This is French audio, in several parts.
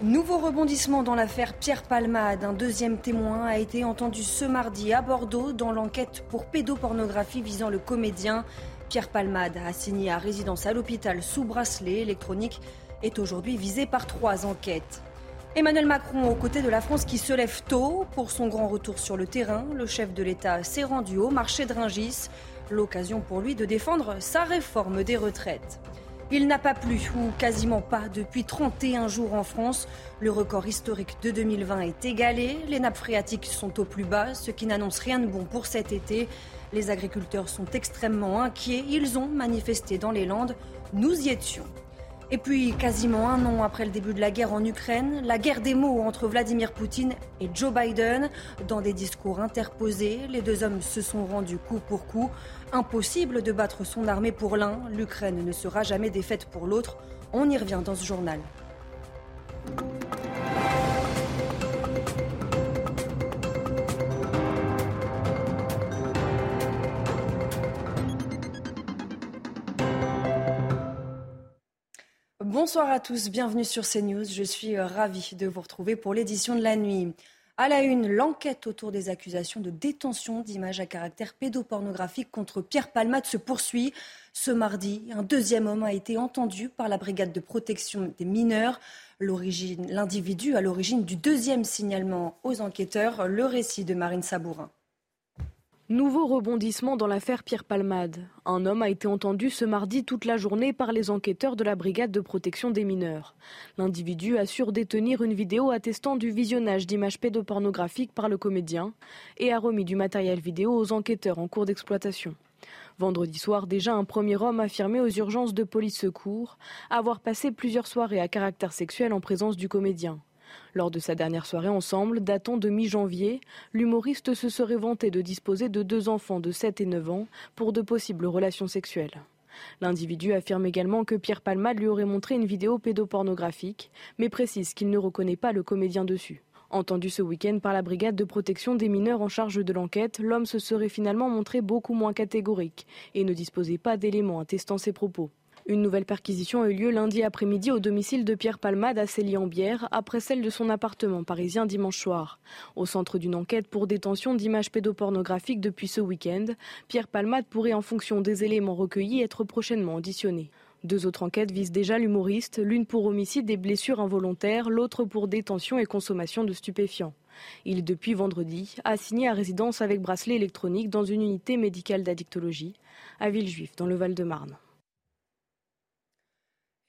Nouveau rebondissement dans l'affaire Pierre Palmade. Un deuxième témoin a été entendu ce mardi à Bordeaux dans l'enquête pour pédopornographie visant le comédien. Pierre Palmade, assigné à résidence à l'hôpital sous bracelet électronique, est aujourd'hui visé par trois enquêtes. Emmanuel Macron aux côtés de la France qui se lève tôt pour son grand retour sur le terrain. Le chef de l'État s'est rendu au marché de Ringis, l'occasion pour lui de défendre sa réforme des retraites. Il n'a pas plu, ou quasiment pas, depuis 31 jours en France. Le record historique de 2020 est égalé. Les nappes phréatiques sont au plus bas, ce qui n'annonce rien de bon pour cet été. Les agriculteurs sont extrêmement inquiets. Ils ont manifesté dans les Landes. Nous y étions. Et puis, quasiment un an après le début de la guerre en Ukraine, la guerre des mots entre Vladimir Poutine et Joe Biden. Dans des discours interposés, les deux hommes se sont rendus coup pour coup. Impossible de battre son armée pour l'un, l'Ukraine ne sera jamais défaite pour l'autre. On y revient dans ce journal. Bonsoir à tous, bienvenue sur CNews. Je suis euh, ravie de vous retrouver pour l'édition de la nuit. À la une, l'enquête autour des accusations de détention d'images à caractère pédopornographique contre Pierre Palmade se poursuit. Ce mardi, un deuxième homme a été entendu par la brigade de protection des mineurs. L'individu à l'origine du deuxième signalement aux enquêteurs, le récit de Marine Sabourin. Nouveau rebondissement dans l'affaire Pierre Palmade. Un homme a été entendu ce mardi toute la journée par les enquêteurs de la brigade de protection des mineurs. L'individu assure détenir une vidéo attestant du visionnage d'images pédopornographiques par le comédien et a remis du matériel vidéo aux enquêteurs en cours d'exploitation. Vendredi soir, déjà un premier homme affirmait aux urgences de police secours avoir passé plusieurs soirées à caractère sexuel en présence du comédien. Lors de sa dernière soirée ensemble, datant de mi-janvier, l'humoriste se serait vanté de disposer de deux enfants de 7 et 9 ans pour de possibles relations sexuelles. L'individu affirme également que Pierre Palmade lui aurait montré une vidéo pédopornographique, mais précise qu'il ne reconnaît pas le comédien dessus. Entendu ce week-end par la brigade de protection des mineurs en charge de l'enquête, l'homme se serait finalement montré beaucoup moins catégorique et ne disposait pas d'éléments attestant ses propos. Une nouvelle perquisition a eu lieu lundi après-midi au domicile de Pierre Palmade à Célie-en-Bière, après celle de son appartement parisien dimanche soir. Au centre d'une enquête pour détention d'images pédopornographiques depuis ce week-end, Pierre Palmade pourrait, en fonction des éléments recueillis, être prochainement auditionné. Deux autres enquêtes visent déjà l'humoriste, l'une pour homicide et blessures involontaires, l'autre pour détention et consommation de stupéfiants. Il est depuis vendredi assigné à résidence avec bracelet électronique dans une unité médicale d'addictologie à Villejuif, dans le Val-de-Marne.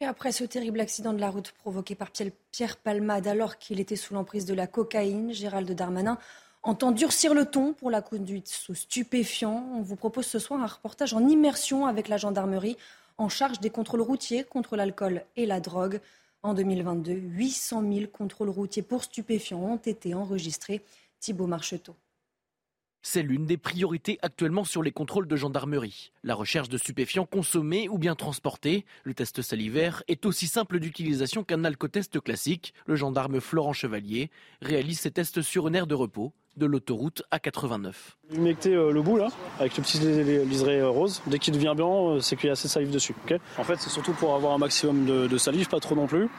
Et après ce terrible accident de la route provoqué par Pierre Palmade alors qu'il était sous l'emprise de la cocaïne, Gérald Darmanin entend durcir le ton pour la conduite sous stupéfiant. On vous propose ce soir un reportage en immersion avec la gendarmerie en charge des contrôles routiers contre l'alcool et la drogue. En 2022, 800 000 contrôles routiers pour stupéfiants ont été enregistrés. Thibault Marcheteau. C'est l'une des priorités actuellement sur les contrôles de gendarmerie. La recherche de stupéfiants consommés ou bien transportés. Le test salivaire est aussi simple d'utilisation qu'un alcotest classique. Le gendarme Florent Chevalier réalise ses tests sur une aire de repos de l'autoroute A89. Humecter euh, le bout là, avec le petit liseré euh, rose. Dès qu'il devient blanc, euh, c'est qu'il y a assez de salive dessus. en fait, c'est surtout pour avoir un maximum de, salive, pas trop non plus.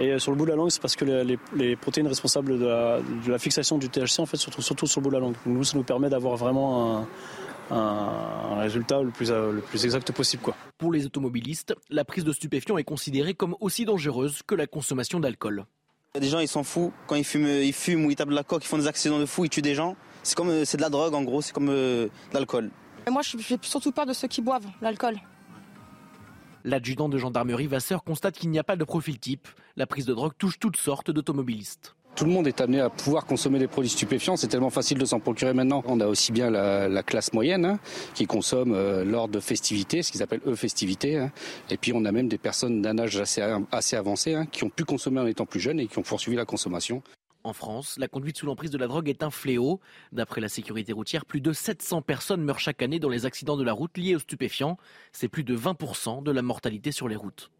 Et sur le bout de la langue, c'est parce que les, protéines responsables de la, fixation du THC en fait se trouvent surtout sur le bout de la langue. nous, ça nous permet d'avoir vraiment un, résultat le plus, le plus exact possible. Quoi. Pour les automobilistes, la prise de stupéfiants est considérée comme aussi dangereuse que la consommation d'alcool. Des gens, ils s'en foutent. Quand ils fument, ils fument ou ils tapent de la coque, ils font des accidents de fou, ils tuent des gens. C'est comme, euh, c'est de la drogue en gros, c'est comme euh, de l'alcool. Moi, je fais surtout peur de ceux qui boivent l'alcool. L'adjudant de gendarmerie Vasseur constate qu'il n'y a pas de profil type. La prise de drogue touche toutes sortes d'automobilistes. Tout le monde est amené à pouvoir consommer des produits stupéfiants. C'est tellement facile de s'en procurer maintenant. On a aussi bien la, classe moyenne hein, qui consomme euh, lors de festivités, ce qu'ils appellent eux festivités. Hein. Et puis on a même des personnes d'un âge assez, avancé hein, qui ont pu consommer en étant plus jeunes et qui ont poursuivi la consommation. En France, la conduite sous l'emprise de la drogue est un fléau. D'après la sécurité routière, plus de 700 personnes meurent chaque année dans les accidents de la route liés aux stupéfiants. C'est plus de 20% de la mortalité sur les routes.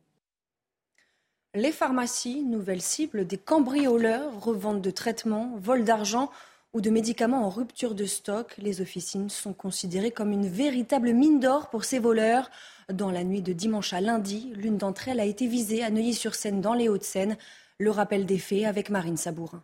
Les pharmacies, nouvelle cible des cambrioleurs, revente de traitements, vol d'argent ou de médicaments en rupture de stock. Les officines sont considérées comme une véritable mine d'or pour ces voleurs. Dans la nuit de dimanche à lundi, l'une d'entre elles a été visée à Neuilly-sur-Seine dans les Hauts-de-Seine. Le rappel des faits avec Marine Sabourin.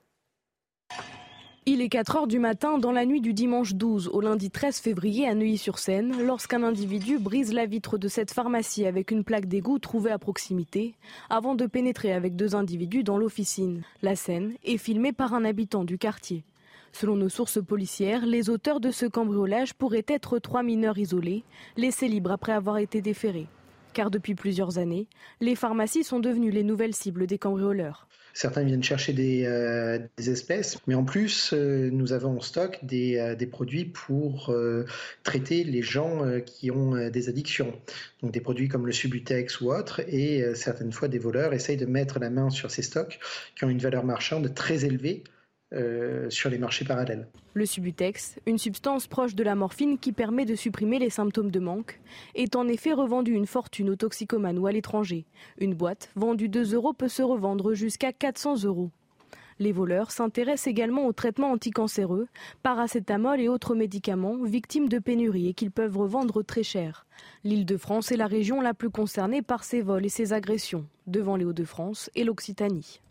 Il est 4 heures du matin dans la nuit du dimanche 12 au lundi 13 février à Neuilly-sur-Seine lorsqu'un individu brise la vitre de cette pharmacie avec une plaque d'égout trouvée à proximité avant de pénétrer avec deux individus dans l'officine. La scène est filmée par un habitant du quartier. Selon nos sources policières, les auteurs de ce cambriolage pourraient être trois mineurs isolés, laissés libres après avoir été déférés. Car depuis plusieurs années, les pharmacies sont devenues les nouvelles cibles des cambrioleurs. Certains viennent chercher des, euh, espèces, mais en plus, euh, nous avons en stock des, euh, des produits pour traiter les gens qui ont des addictions. Donc des produits comme le Subutex ou autre, et certaines fois des voleurs essayent de mettre la main sur ces stocks qui ont une valeur marchande très élevée euh, sur les marchés parallèles. Le Subutex, une substance proche de la morphine qui permet de supprimer les symptômes de manque, est en effet revendu une fortune aux toxicomanes ou à l'étranger. Une boîte vendue 2 euros peut se revendre jusqu'à 400 euros. Les voleurs s'intéressent également aux traitements anticancéreux, paracétamol et autres médicaments victimes de pénurie et qu'ils peuvent revendre très cher. L'île de France est la région la plus concernée par ces vols et ces agressions, devant les Hauts-de-France et l'Occitanie.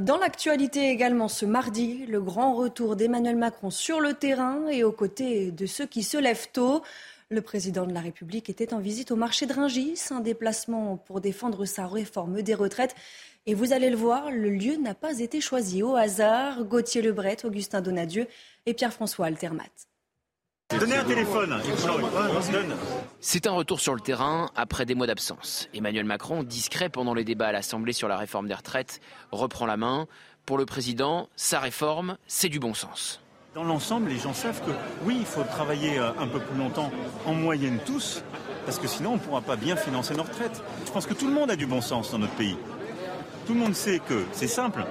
Dans l'actualité également ce mardi, le grand retour d'Emmanuel Macron sur le terrain et aux côtés de ceux qui se lèvent tôt. Le président de la République était en visite au marché de Ringis, un déplacement pour défendre sa réforme des retraites. Et vous allez le voir, le lieu n'a pas été choisi au hasard. Gauthier Lebret, Augustin Donadieu et Pierre-François Altermat. Donnez un téléphone. C'est un retour sur le terrain après des mois d'absence. Emmanuel Macron, discret pendant les débats à l'Assemblée sur la réforme des retraites, reprend la main. Pour le président, sa réforme, c'est du bon sens. Dans l'ensemble, les gens savent que oui, il faut travailler euh, un peu plus longtemps, en moyenne tous, parce que sinon on ne pourra pas bien financer nos retraites. Je pense que tout le monde a du bon sens dans notre pays. Tout le monde sait que c'est simple.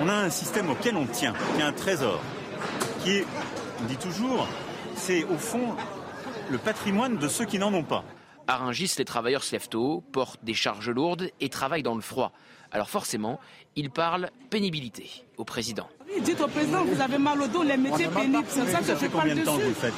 On a un système auquel on tient, qui est un trésor, qui est, on dit toujours, c'est au fond le patrimoine de ceux qui n'en ont pas. À Rungis, les travailleurs se lèvent tôt, portent des charges lourdes et travaillent dans le froid. Alors forcément, ils parlent pénibilité au président. dites au président, vous avez mal au dos, les métiers pénibles. C'est ça que ça fait combien de temps vous le faites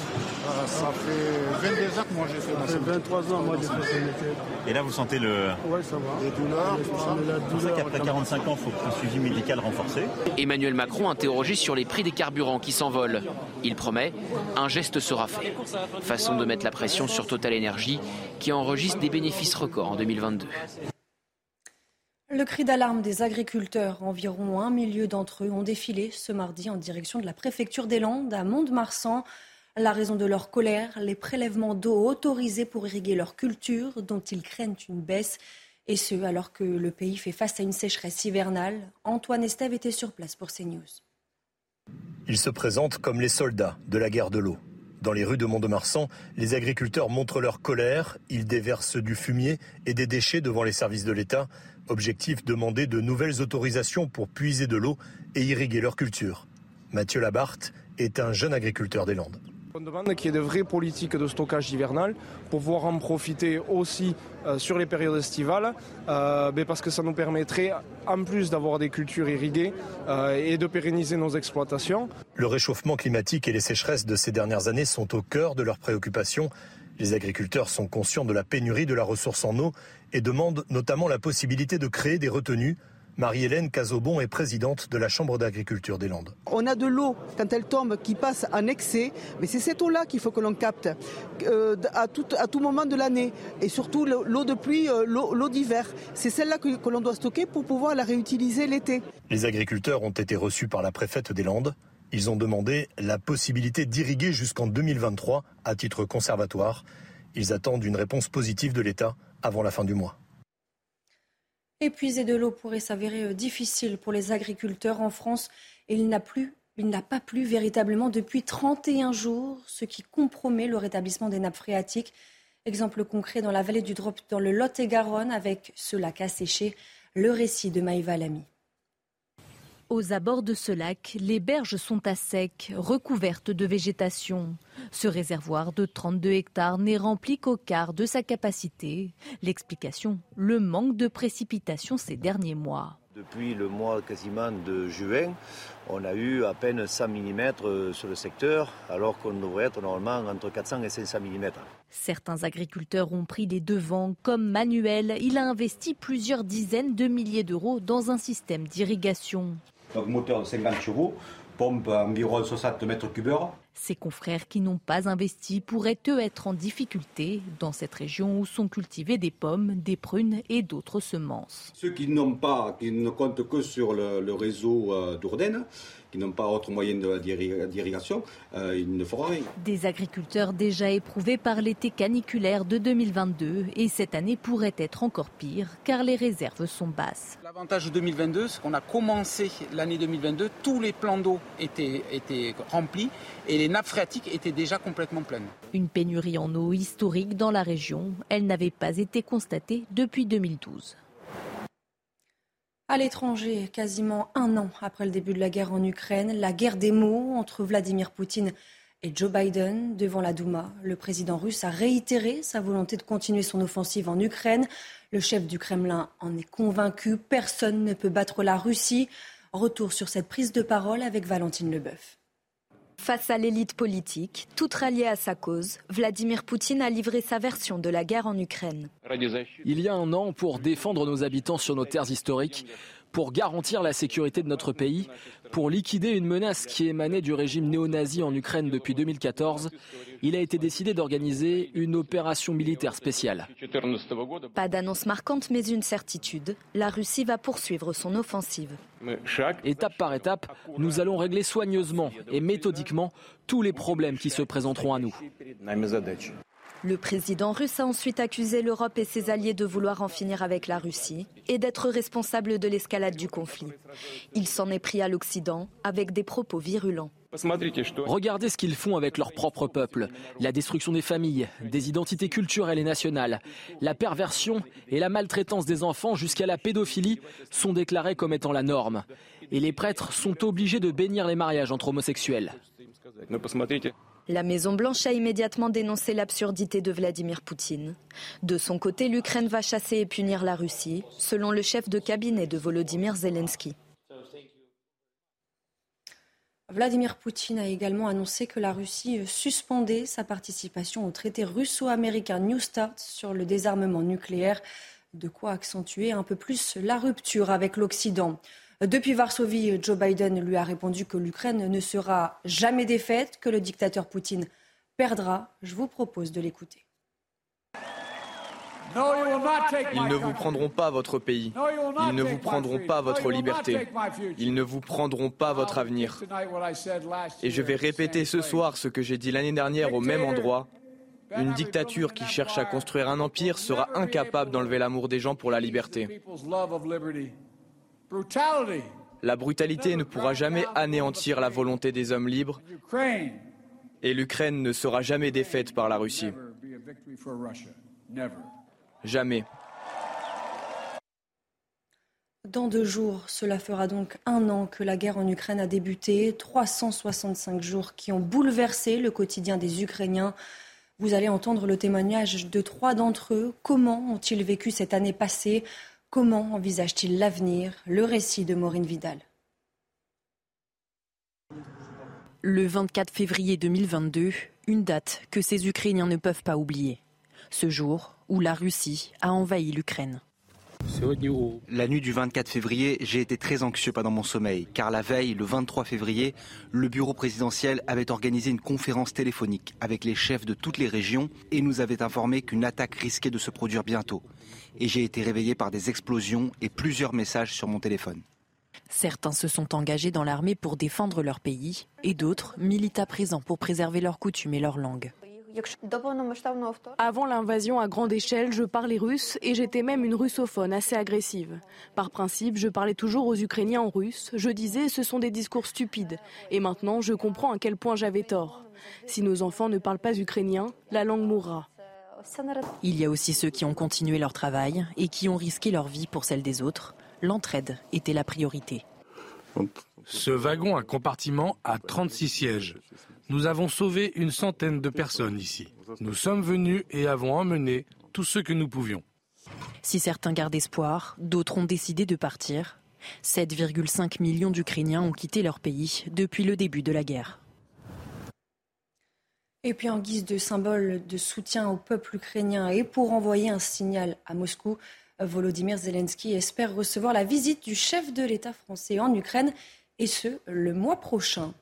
Ça fait 22 ans que moi j'ai fait Ça fait 23 ans moi j'ai fait ce métier. Et là vous sentez le... Oui, ça va. Les douleurs, tout ça. C'est pour ça qu'après 45 ans, il faut un suivi médical renforcé. Emmanuel Macron interrogé sur les prix des carburants qui s'envolent. Il promet, un geste sera fait. Façon de mettre la pression sur Total Energy qui enregistre des bénéfices records en 2022. Le cri d'alarme des agriculteurs, environ un millier d'entre eux ont défilé ce mardi en direction de la préfecture des Landes à Mont-de-Marsan. La raison de leur colère, les prélèvements d'eau autorisés pour irriguer leur culture, dont ils craignent une baisse, et ce alors que le pays fait face à une sécheresse hivernale. Antoine Estève était sur place pour CNews. Ils se présentent comme les soldats de la guerre de l'eau. Dans les rues de Mont-de-Marsan, les agriculteurs montrent leur colère, ils déversent du fumier et des déchets devant les services de l'État Objectif demander de nouvelles autorisations pour puiser de l'eau et irriguer leur culture. Mathieu Labarthe est un jeune agriculteur des Landes. On demande qu'il y ait de vraies politiques de stockage hivernal pour pouvoir en profiter aussi euh, sur les périodes estivales, euh, parce que ça nous permettrait, en plus d'avoir des cultures irriguées euh, et de pérenniser nos exploitations. Le réchauffement climatique et les sécheresses de ces dernières années sont au cœur de leurs préoccupations. Les agriculteurs sont conscients de la pénurie de la ressource en eau et demandent notamment la possibilité de créer des retenues. Marie-Hélène Cazobon est présidente de la Chambre d'agriculture des Landes. On a de l'eau, quand elle tombe, qui passe en excès, mais c'est cette eau-là qu'il faut que l'on capte euh, à, tout, à, tout, moment de l'année. Et surtout l'eau de pluie, euh, l'eau d'hiver. C'est celle-là que, que l'on doit stocker pour pouvoir la réutiliser l'été. Les agriculteurs ont été reçus par la préfète des Landes. Ils ont demandé la possibilité d'irriguer jusqu'en 2023 à titre conservatoire. Ils attendent une réponse positive de l'État avant la fin du mois. Épuiser de l'eau pourrait s'avérer euh, difficile pour les agriculteurs en France. Il n'a plus il n'a pas plu véritablement depuis 31 jours, ce qui compromet le rétablissement des nappes phréatiques. Exemple concret dans la vallée du Drop, dans le Lot-et-Garonne, avec ce lac asséché. Le récit de Maïva Lamy. Aux abords de ce lac, les berges sont à sec, recouvertes de végétation. Ce réservoir de 32 hectares n'est rempli qu'au quart de sa capacité. L'explication, le manque de précipitations ces derniers mois. Depuis le mois quasiment de juin, on a eu à peine 100 mm sur le secteur, alors qu'on devrait être normalement entre 400 et 500 mm. Certains agriculteurs ont pris les devants, comme Manuel. Il a investi plusieurs dizaines de milliers d'euros dans un système d'irrigation. Donc moteur de 50 chevaux, pompe environ 60 mètres cubes Ses confrères qui n'ont pas investi pourraient eux être en difficulté dans cette région où sont cultivées des pommes, des prunes et d'autres semences. Ceux qui n'ont pas, qui ne comptent que sur le, le réseau euh, d'Ourdaine, qui n'ont pas autre moyen d'irrigation, euh, ils ne feront rien. Des agriculteurs déjà éprouvés par l'été caniculaire de 2022 et cette année pourrait être encore pire car les réserves sont basses. L'avantage de 2022, c'est qu'on a commencé l'année 2022, tous les plans d'eau étaient, étaient remplis et les nappes phréatiques étaient déjà complètement pleines. Une pénurie en eau historique dans la région, elle n'avait pas été constatée depuis 2012. À l'étranger, quasiment un an après le début de la guerre en Ukraine, la guerre des mots entre Vladimir Poutine et Joe Biden devant la Douma. Le président russe a réitéré sa volonté de continuer son offensive en Ukraine. Le chef du Kremlin en est convaincu. Personne ne peut battre la Russie. Retour sur cette prise de parole avec Valentine Leboeuf. Face à l'élite politique, toute ralliée à sa cause, Vladimir Poutine a livré sa version de la guerre en Ukraine. Il y a un an, pour défendre nos habitants sur nos terres historiques, pour garantir la sécurité de notre pays, pour liquider une menace qui émanait du régime néo-nazi en Ukraine depuis 2014, il a été décidé d'organiser une opération militaire spéciale. Pas d'annonce marquante, mais une certitude. La Russie va poursuivre son offensive. Étape par étape, nous allons régler soigneusement et méthodiquement tous les problèmes qui se présenteront à nous. Le président russe a ensuite accusé l'Europe et ses alliés de vouloir en finir avec la Russie et d'être responsable de l'escalade du conflit. Il s'en est pris à l'Occident avec des propos virulents. Regardez ce qu'ils font avec leur propre peuple. La destruction des familles, des identités culturelles et nationales, la perversion et la maltraitance des enfants jusqu'à la pédophilie sont déclarés comme étant la norme. Et les prêtres sont obligés de bénir les mariages entre homosexuels. La Maison-Blanche a immédiatement dénoncé l'absurdité de Vladimir Poutine. De son côté, l'Ukraine va chasser et punir la Russie, selon le chef de cabinet de Volodymyr Zelensky. Vladimir Poutine a également annoncé que la Russie suspendait sa participation au traité russo-américain New Start sur le désarmement nucléaire, de quoi accentuer un peu plus la rupture avec l'Occident. Depuis Varsovie, Joe Biden lui a répondu que l'Ukraine ne sera jamais défaite, que le dictateur Poutine perdra. Je vous propose de l'écouter. Ils ne vous prendront pas votre pays. Ils ne vous prendront pas votre liberté. Ils ne vous prendront pas votre avenir. Et je vais répéter ce soir ce que j'ai dit l'année dernière au même endroit. Une dictature qui cherche à construire un empire sera incapable d'enlever l'amour des gens pour la liberté. La brutalité ne pourra jamais anéantir la volonté des hommes libres et l'Ukraine ne sera jamais défaite par la Russie. Jamais. Dans deux jours, cela fera donc un an que la guerre en Ukraine a débuté. 365 jours qui ont bouleversé le quotidien des Ukrainiens. Vous allez entendre le témoignage de trois d'entre eux. Comment ont-ils vécu cette année passée? Comment envisage-t-il l'avenir Le récit de Maureen Vidal? Le 24 février 2022, une date que ces Ukrainiens ne peuvent pas oublier. Ce jour où la Russie a envahi l'Ukraine. La nuit du 24 février, j'ai été très anxieux pendant mon sommeil, car la veille, le 23 février, le bureau présidentiel avait organisé une conférence téléphonique avec les chefs de toutes les régions et nous avait informé qu'une attaque risquait de se produire bientôt. Et j'ai été réveillé par des explosions et plusieurs messages sur mon téléphone. Certains se sont engagés dans l'armée pour défendre leur pays et d'autres militent à présent pour préserver leurs coutumes et leur langue. Avant l'invasion à grande échelle, je parlais russe et j'étais même une russophone assez agressive. Par principe, je parlais toujours aux Ukrainiens en russe. Je disais ce sont des discours stupides. Et maintenant, je comprends à quel point j'avais tort. Si nos enfants ne parlent pas ukrainien, la langue mourra. Il y a aussi ceux qui ont continué leur travail et qui ont risqué leur vie pour celle des autres. L'entraide était la priorité. Ce wagon à compartiment a 36 sièges. Nous avons sauvé une centaine de personnes ici. Nous sommes venus et avons emmené tout ce que nous pouvions. Si certains gardent espoir, d'autres ont décidé de partir. 7,5 millions d'Ukrainiens ont quitté leur pays depuis le début de la guerre. Et puis en guise de symbole de soutien au peuple ukrainien et pour envoyer un signal à Moscou, Volodymyr Zelensky espère recevoir la visite du chef de l'État français en Ukraine, et ce, le mois prochain.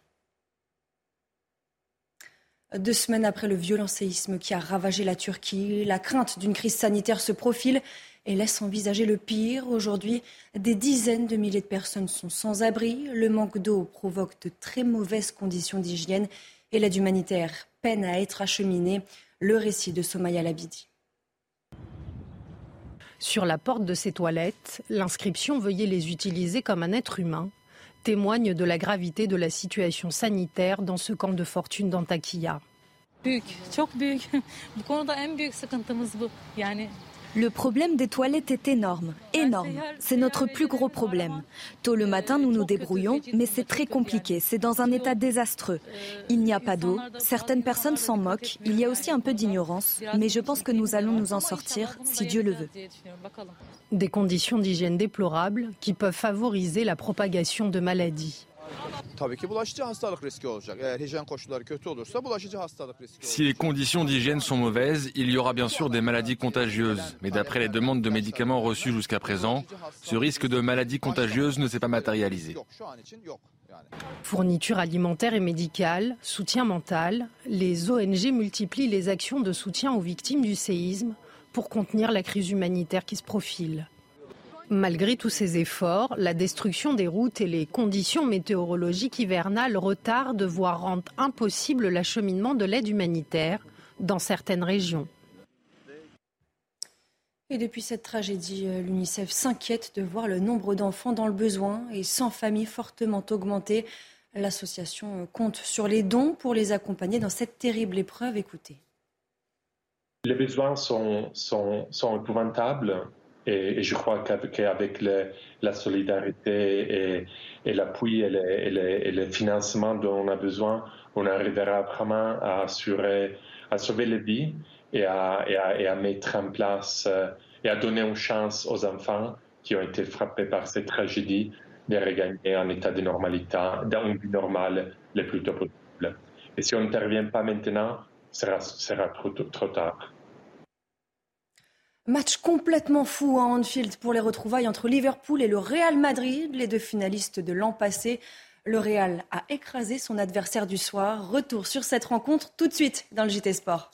Deux semaines après le violent séisme qui a ravagé la Turquie, la crainte d'une crise sanitaire se profile et laisse envisager le pire. Aujourd'hui, des dizaines de milliers de personnes sont sans abri. Le manque d'eau provoque de très mauvaises conditions d'hygiène et l'aide humanitaire peine à être acheminée. Le récit de Somaya Labidi. Sur la porte de ces toilettes, l'inscription Veuillez les utiliser comme un être humain témoigne de la gravité de la situation sanitaire dans ce camp de fortune d'Antakya. Le problème des toilettes est énorme, énorme. C'est notre plus gros problème. Tôt le matin, nous nous débrouillons, mais c'est très compliqué. C'est dans un état désastreux. Il n'y a pas d'eau. Certaines personnes s'en moquent. Il y a aussi un peu d'ignorance. Mais je pense que nous allons nous en sortir, si Dieu le veut. Des conditions d'hygiène déplorables qui peuvent favoriser la propagation de maladies. Si les conditions d'hygiène sont mauvaises, il y aura bien sûr des maladies contagieuses. Mais d'après les demandes de médicaments reçues jusqu'à présent, ce risque de maladie contagieuse ne s'est pas matérialisé. Fourniture alimentaire et médicale, soutien mental, les ONG multiplient les actions de soutien aux victimes du séisme pour contenir la crise humanitaire qui se profile. Malgré tous ces efforts, la destruction des routes et les conditions météorologiques hivernales retardent, voire rendent impossible l'acheminement de l'aide humanitaire dans certaines régions. Et depuis cette tragédie, euh, l'UNICEF s'inquiète de voir le nombre d'enfants dans le besoin et sans famille fortement augmenter. L'association euh, compte sur les dons pour les accompagner dans cette terrible épreuve. Écoutez. Les besoins sont, sont, sont épouvantables. Et, je crois qu'avec la solidarité et, l'appui et, le financement dont on a besoin, on arrivera vraiment à sauver les vies et à, mettre en place euh, et à donner une chance aux enfants qui ont été frappés par cette tragédie de regagner un état de normalité, d'un vie normale le plus tôt possible. Et si on n'intervient pas maintenant, ce sera, sera trop tard. Match complètement fou à Anfield pour les retrouvailles entre Liverpool et le Real Madrid, les deux finalistes de l'an passé. Le Real a écrasé son adversaire du soir. Retour sur cette rencontre tout de suite dans le JT Sport.